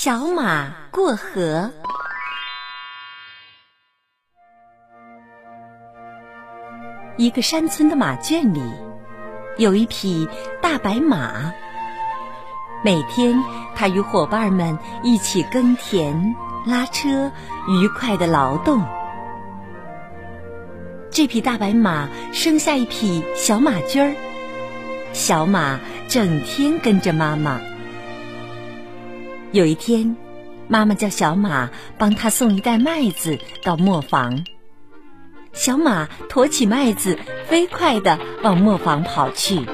小马过河。一个山村的马圈里，有一匹大白马。每天，它与伙伴们一起耕田、拉车，愉快的劳动。这匹大白马生下一匹小马驹儿，小马整天跟着妈妈。有一天，妈妈叫小马帮她送一袋麦子到磨坊。小马驮起麦子，飞快地往磨坊跑去。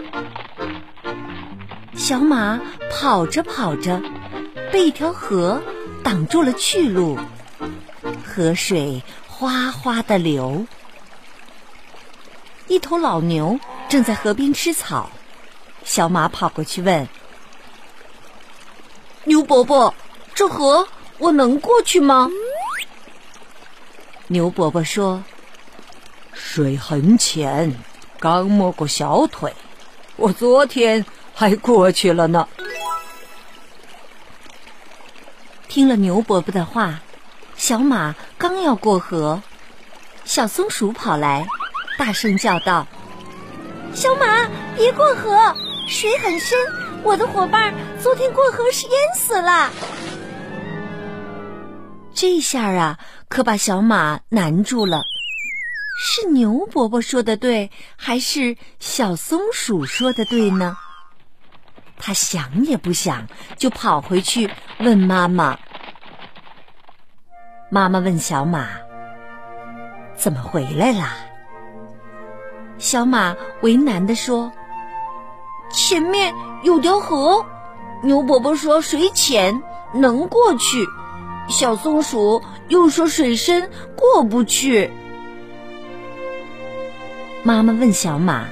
小马跑着跑着，被一条河挡住了去路，河水哗哗地流。一头老牛正在河边吃草，小马跑过去问：“牛伯伯，这河我能过去吗？”牛伯伯说。水很浅，刚没过小腿。我昨天还过去了呢。听了牛伯伯的话，小马刚要过河，小松鼠跑来，大声叫道：“小马，别过河，水很深，我的伙伴昨天过河时淹死了。”这下啊，可把小马难住了。是牛伯伯说的对，还是小松鼠说的对呢？他想也不想，就跑回去问妈妈。妈妈问小马：“怎么回来啦？”小马为难的说：“前面有条河，牛伯伯说水浅能过去，小松鼠又说水深过不去。”妈妈问小马：“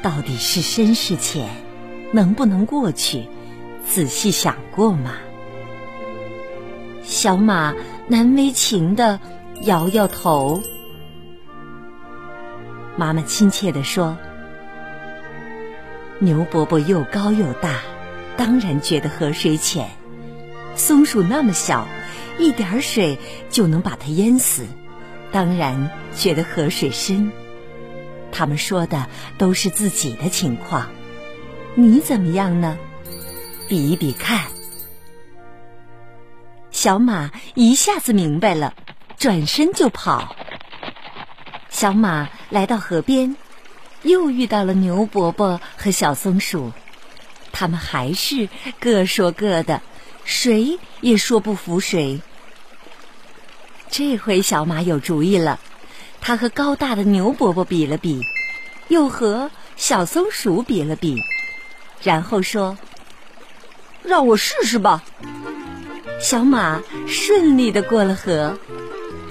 到底是深是浅，能不能过去？仔细想过吗？”小马难为情的摇摇头。妈妈亲切的说：“牛伯伯又高又大，当然觉得河水浅；松鼠那么小，一点水就能把它淹死。”当然觉得河水深，他们说的都是自己的情况，你怎么样呢？比一比看。小马一下子明白了，转身就跑。小马来到河边，又遇到了牛伯伯和小松鼠，他们还是各说各的，谁也说不服谁。这回小马有主意了，他和高大的牛伯伯比了比，又和小松鼠比了比，然后说：“让我试试吧。”小马顺利的过了河，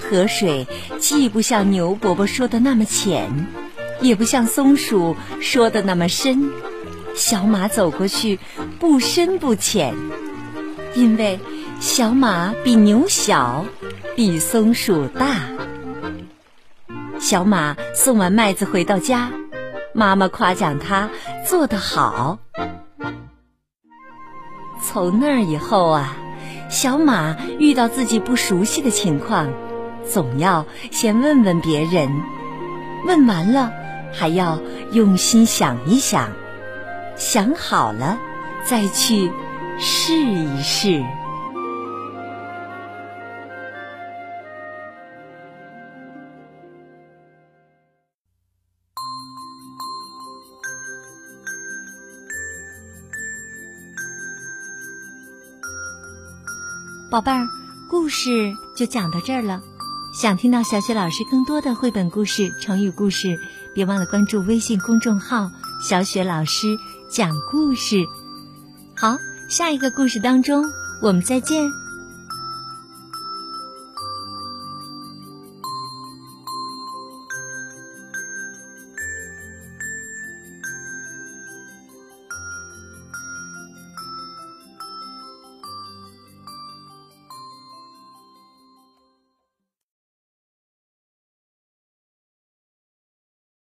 河水既不像牛伯伯说的那么浅，也不像松鼠说的那么深，小马走过去不深不浅，因为小马比牛小。比松鼠大。小马送完麦子回到家，妈妈夸奖他做得好。从那儿以后啊，小马遇到自己不熟悉的情况，总要先问问别人，问完了还要用心想一想，想好了再去试一试。宝贝儿，故事就讲到这儿了。想听到小雪老师更多的绘本故事、成语故事，别忘了关注微信公众号“小雪老师讲故事”。好，下一个故事当中，我们再见。